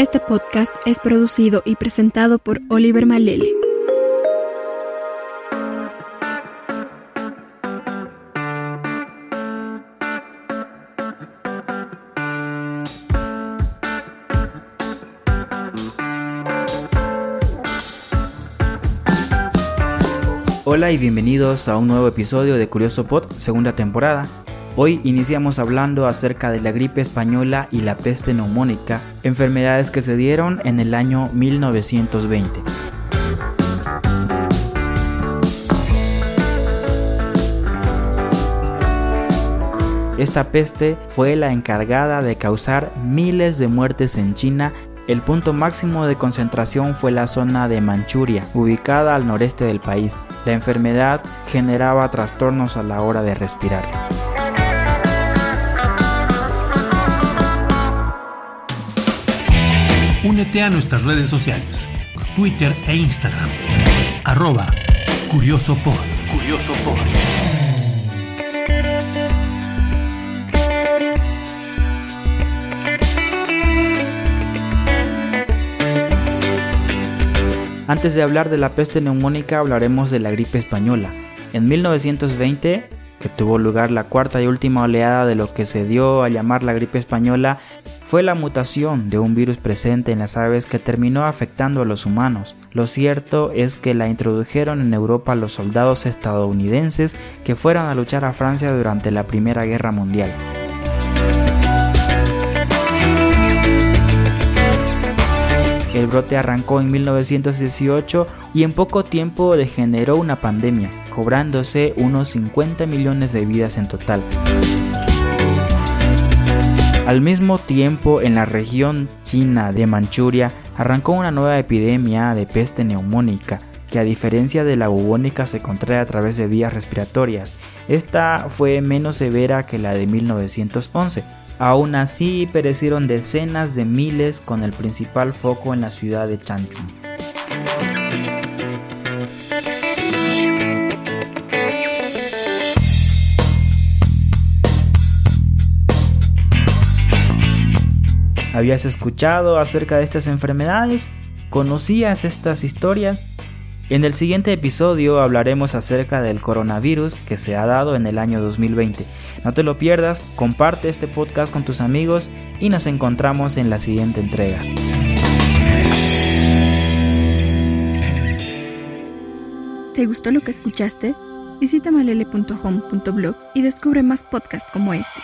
Este podcast es producido y presentado por Oliver Malele. Hola y bienvenidos a un nuevo episodio de Curioso Pod, segunda temporada. Hoy iniciamos hablando acerca de la gripe española y la peste neumónica, enfermedades que se dieron en el año 1920. Esta peste fue la encargada de causar miles de muertes en China el punto máximo de concentración fue la zona de Manchuria, ubicada al noreste del país. La enfermedad generaba trastornos a la hora de respirar. Únete a nuestras redes sociales, Twitter e Instagram. Arroba Curioso Curioso Antes de hablar de la peste neumónica hablaremos de la gripe española. En 1920, que tuvo lugar la cuarta y última oleada de lo que se dio a llamar la gripe española, fue la mutación de un virus presente en las aves que terminó afectando a los humanos. Lo cierto es que la introdujeron en Europa los soldados estadounidenses que fueron a luchar a Francia durante la Primera Guerra Mundial. El brote arrancó en 1918 y en poco tiempo degeneró una pandemia, cobrándose unos 50 millones de vidas en total. Al mismo tiempo, en la región china de Manchuria arrancó una nueva epidemia de peste neumónica, que a diferencia de la bubónica se contrae a través de vías respiratorias. Esta fue menos severa que la de 1911 Aún así, perecieron decenas de miles con el principal foco en la ciudad de Changchun. ¿Habías escuchado acerca de estas enfermedades? ¿Conocías estas historias? En el siguiente episodio hablaremos acerca del coronavirus que se ha dado en el año 2020 no te lo pierdas, comparte este podcast con tus amigos y nos encontramos en la siguiente entrega. ¿Te gustó lo que escuchaste? Visita malele.home.blog y descubre más podcasts como este.